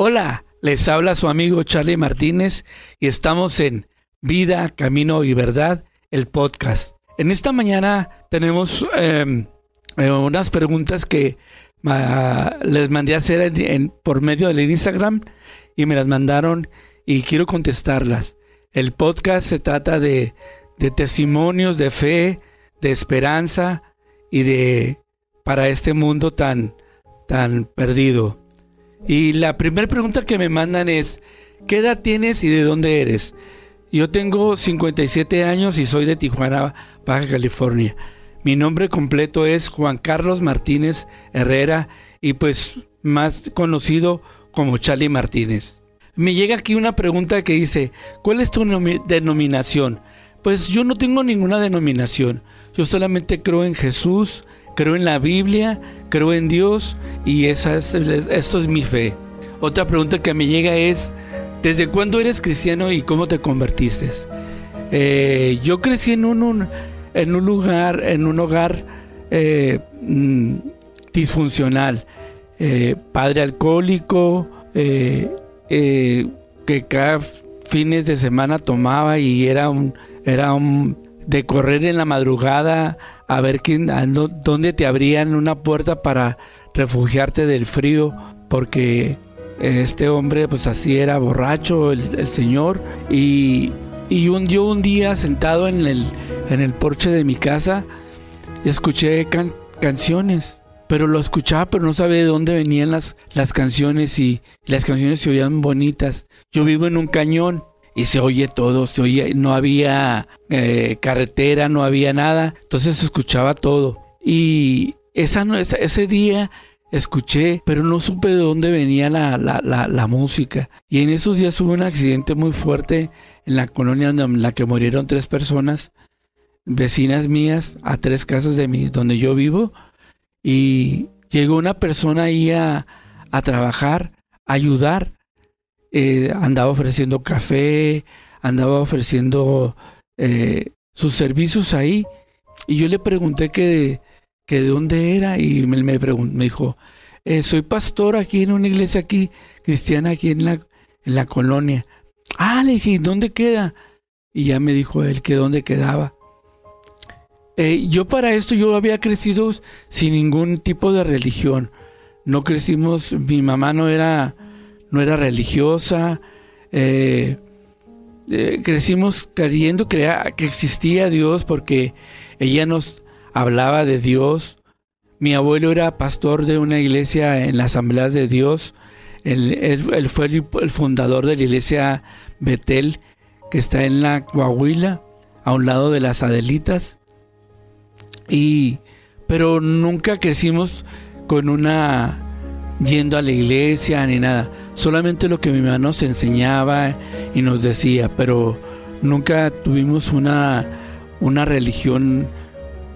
Hola, les habla su amigo Charlie Martínez y estamos en Vida, Camino y Verdad, el podcast. En esta mañana tenemos em, eh, unas preguntas que les mandé a hacer por medio del Instagram y me las mandaron y quiero contestarlas. El podcast se trata de, de testimonios de fe, de esperanza y de para este mundo tan, tan perdido. Y la primera pregunta que me mandan es, ¿qué edad tienes y de dónde eres? Yo tengo 57 años y soy de Tijuana, Baja California. Mi nombre completo es Juan Carlos Martínez Herrera y pues más conocido como Charlie Martínez. Me llega aquí una pregunta que dice, ¿cuál es tu denominación? Pues yo no tengo ninguna denominación. Yo solamente creo en Jesús, creo en la Biblia, creo en Dios y esa es, esto es mi fe. Otra pregunta que me llega es, ¿desde cuándo eres cristiano y cómo te convertiste? Eh, yo crecí en un, en un lugar, en un hogar eh, mm, disfuncional, eh, padre alcohólico, que cada fines de semana tomaba y era un, era un de correr en la madrugada a ver quién, dónde te abrían una puerta para refugiarte del frío, porque este hombre pues así era borracho el, señor y, y un, yo un día sentado en el, en el porche de mi casa escuché canciones pero lo escuchaba pero no sabía de dónde venían las, las canciones y las canciones se oían bonitas. Yo vivo en un cañón y se oye todo, se oye, no había eh, carretera, no había nada, entonces se escuchaba todo. Y esa, ese día escuché, pero no supe de dónde venía la, la, la, música. Y en esos días hubo un accidente muy fuerte en la colonia en la que murieron tres personas, vecinas mías, a tres casas de mí, donde yo vivo. Y llegó una persona ahí a, a trabajar, a ayudar. Eh, andaba ofreciendo café, andaba ofreciendo eh, sus servicios ahí. Y yo le pregunté que, que de dónde era y me, me, me dijo, eh, soy pastor aquí en una iglesia aquí, cristiana aquí en la, en la colonia. Ah, le dije, ¿dónde queda? Y ya me dijo él que dónde quedaba. yo para esto yo había crecido sin ningún tipo de religión. No crecimos, mi mamá no era no era religiosa. Eh, eh, crecimos creyendo que, que existía Dios porque ella nos hablaba de Dios. Mi abuelo era pastor de una iglesia en las asambleas de Dios. Él, fue el, fundador de la iglesia Betel, que está en la Coahuila, a un lado de las Adelitas. Y, pero nunca crecimos con una yendo a la iglesia ni nada. Solamente lo que mi mamá nos enseñaba y nos decía, pero nunca tuvimos una, una religión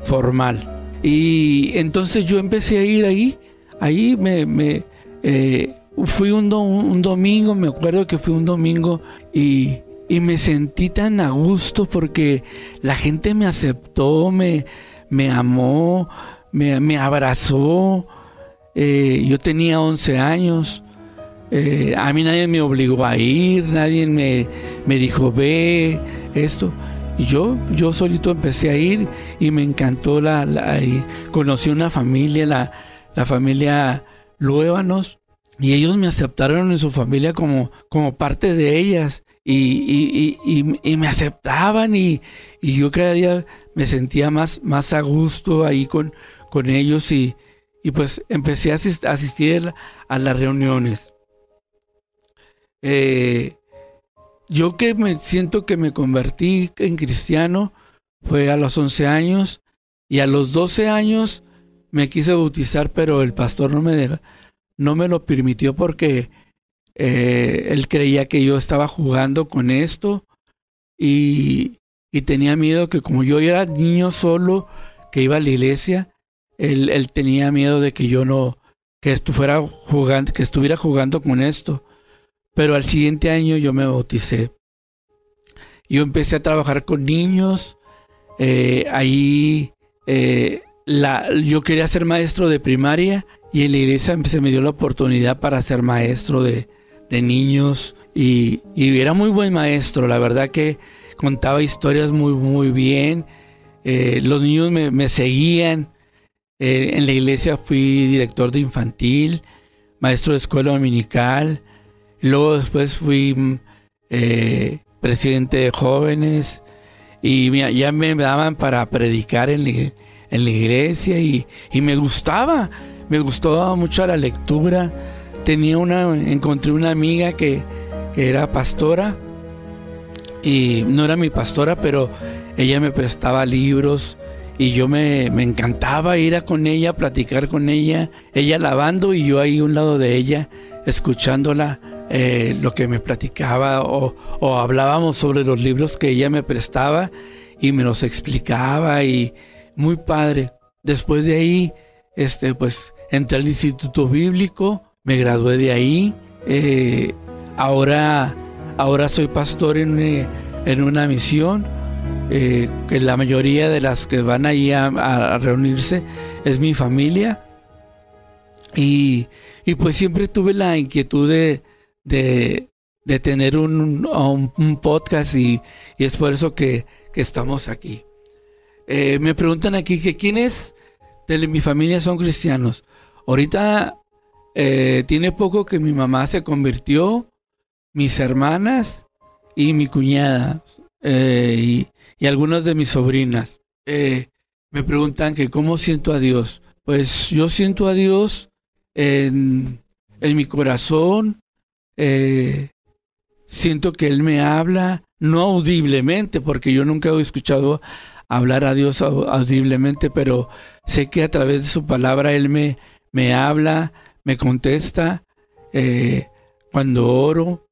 formal. Y entonces yo empecé a ir ahí, ahí me, me eh, fui un, un, domingo, me acuerdo que fui un domingo y, y, me sentí tan a gusto porque la gente me aceptó, me, me amó, me, me abrazó. Eh, yo tenía 11 años. Eh, a mí nadie me obligó a ir, nadie me, me dijo ve esto. Y yo, yo solito empecé a ir y me encantó la, conocí una familia, la, la familia Luébanos, y ellos me aceptaron en su familia como, como parte de ellas. Y, y, y, y me aceptaban y, yo cada día me sentía más, más a gusto ahí con, con ellos y, y pues empecé a asistir a las reuniones. Eh, yo que me siento que me convertí en cristiano fue a los 11 años y a los 12 años me quise bautizar, pero el pastor no me no me lo permitió porque eh, él creía que yo estaba jugando con esto y, y tenía miedo que como yo era niño solo que iba a la iglesia, él, tenía miedo de que yo no, que estuviera jugando, que estuviera jugando con esto. Pero al siguiente año yo me bauticé. Yo empecé a trabajar con niños. Eh, ahí eh, la, yo quería ser maestro de primaria y en la iglesia se me dio la oportunidad para ser maestro de, de niños y, era muy buen maestro, la verdad que contaba historias muy, muy bien. Eh, los niños me, seguían. Eh, en la iglesia fui director de infantil, maestro de escuela dominical. Luego después fui eh, presidente de jóvenes y ya me daban para predicar en la, iglesia y, y, me gustaba, me gustó mucho la lectura. Tenía una, encontré una amiga que, que era pastora y no era mi pastora, pero ella me prestaba libros y yo me, encantaba ir a con ella, platicar con ella, ella lavando y yo ahí a un lado de ella, escuchándola eh, lo que me platicaba o, hablábamos sobre los libros que ella me prestaba y me los explicaba y muy padre. Después de ahí, este, pues entré al Instituto Bíblico, me gradué de ahí. Eh, Ahora, ahora soy pastor en, eh, en una misión, que la mayoría de las que van ahí a, reunirse es mi familia. Y, pues siempre tuve la inquietud de, de, tener un, un, podcast y, es por eso que, estamos aquí. Eh, me preguntan aquí que quiénes de mi familia son cristianos. Ahorita tiene poco que mi mamá se convirtió mis hermanas y mi cuñada eh, y, y, algunas de mis sobrinas. Eh, me preguntan que cómo siento a Dios. Pues yo siento a Dios en, en mi corazón. Eh, siento que Él me habla, no audiblemente, porque yo nunca he escuchado hablar a Dios audiblemente, pero sé que a través de su palabra Él me, me habla, me contesta. cuando oro,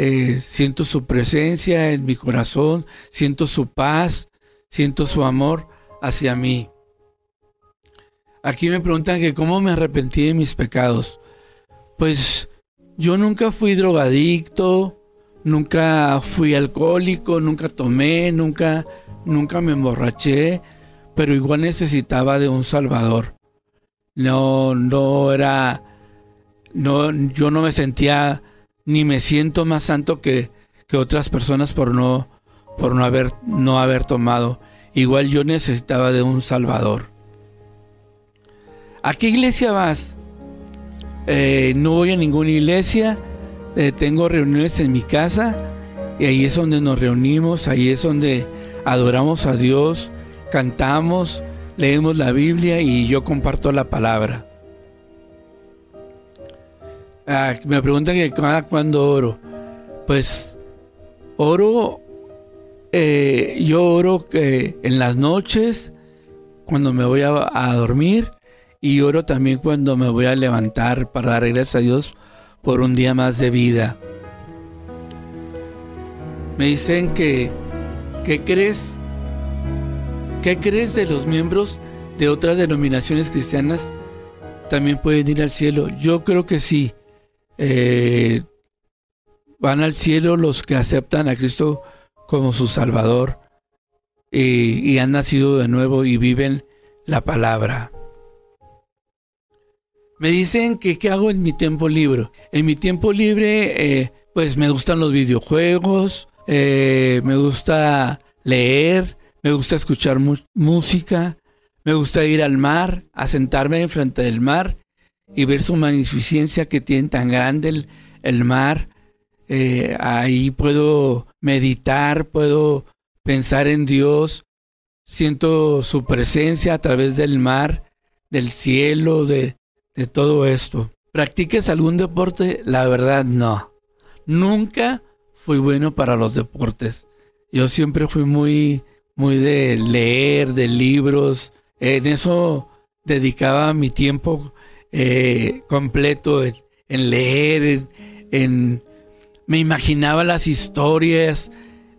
eh, siento su presencia en mi corazón, siento su paz, siento su amor hacia mí. Aquí me preguntan que cómo me arrepentí de mis pecados. Pues yo nunca fui drogadicto, nunca fui alcohólico, nunca tomé, nunca, nunca me emborraché, pero igual necesitaba de un salvador. No, no era, no, yo no me sentía ni me siento más santo que, que otras personas por no, por no haber, no haber tomado. Igual yo necesitaba de un Salvador. ¿A qué iglesia vas? Eh, no voy a ninguna iglesia. Eh, tengo reuniones en mi casa y ahí es donde nos reunimos, ahí es donde adoramos a Dios, cantamos, leemos la Biblia y yo comparto la palabra. Ah, me preguntan que cada cuándo oro. Pues oro, eh, yo oro que en las noches, cuando me voy a, dormir, y oro también cuando me voy a levantar para dar gracias a Dios por un día más de vida. Me dicen que, ¿qué crees? ¿Qué crees de los miembros de otras denominaciones cristianas? También pueden ir al cielo. Yo creo que sí. Eh, van al cielo los que aceptan a Cristo como su Salvador y, han nacido de nuevo y viven la palabra. Me dicen que qué hago en mi tiempo libre. En mi tiempo libre, eh, pues me gustan los videojuegos, eh, me gusta leer, me gusta escuchar música, me gusta ir al mar, a sentarme enfrente del mar y ver su magnificencia que tiene tan grande el, mar. Eh, ahí puedo meditar, puedo pensar en Dios, siento su presencia a través del mar, del cielo, de, de todo esto. ¿Practiques algún deporte? La verdad no. Nunca fui bueno para los deportes. Yo siempre fui muy, muy de leer, de libros. En eso dedicaba mi tiempo eh, completo en, leer, en, me imaginaba las historias,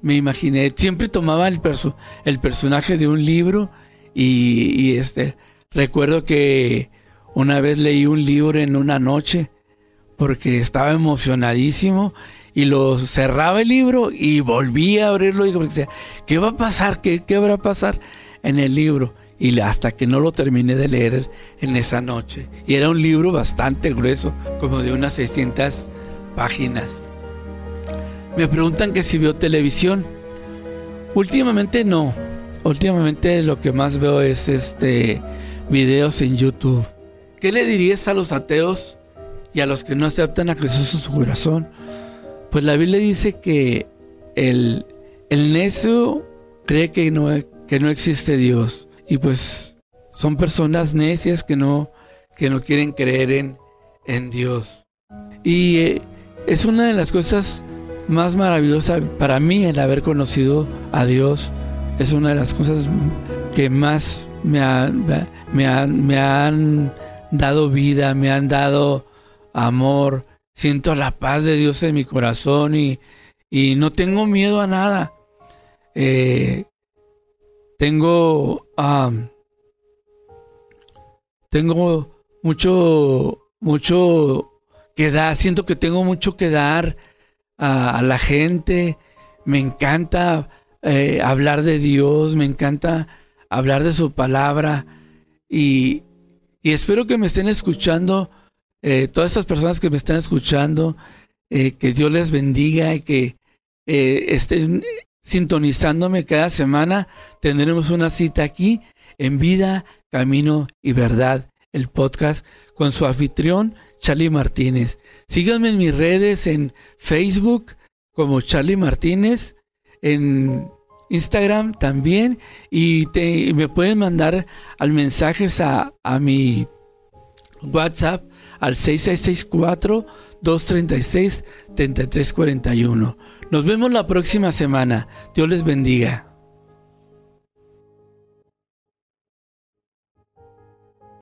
me imaginé, siempre tomaba el, el personaje de un libro y, este, recuerdo que una vez leí un libro en una noche porque estaba emocionadísimo y lo cerraba el libro y volvía a abrirlo y decía, ¿qué va a pasar? ¿Qué, qué habrá a pasar en el libro? y hasta que no lo terminé de leer en esa noche. Y era un libro bastante grueso, como de unas 600 páginas. Me preguntan que si veo televisión. Últimamente no. Últimamente lo que más veo es este videos en YouTube. ¿Qué le dirías a los ateos y a los que no aceptan a Jesús en su corazón? Pues la Biblia dice que el, el necio cree que no, que no existe Dios. Y pues son personas necias que no, que no quieren creer en, en Dios. Y eh, es una de las cosas más maravillosas para mí el haber conocido a Dios. Es una de las cosas que más me, me, me han dado vida, me han dado amor. Siento la paz de Dios en mi corazón y, y no tengo miedo a nada. Eh, tengo, tengo mucho, mucho que dar, siento que tengo mucho que dar a, la gente, me encanta eh, hablar de Dios, me encanta hablar de su palabra y, y espero que me estén escuchando, eh, todas estas personas que me están escuchando, eh, que Dios les bendiga y que estén sintonizándome cada semana. Tendremos una cita aquí en Vida, Camino y Verdad, el podcast con su anfitrión Charlie Martínez. Síganme en mis redes en Facebook como Charlie Martínez, en Instagram también y, me pueden mandar al mensajes a, a mi WhatsApp al 6664 236 3341. Nos vemos la próxima semana. Dios les bendiga.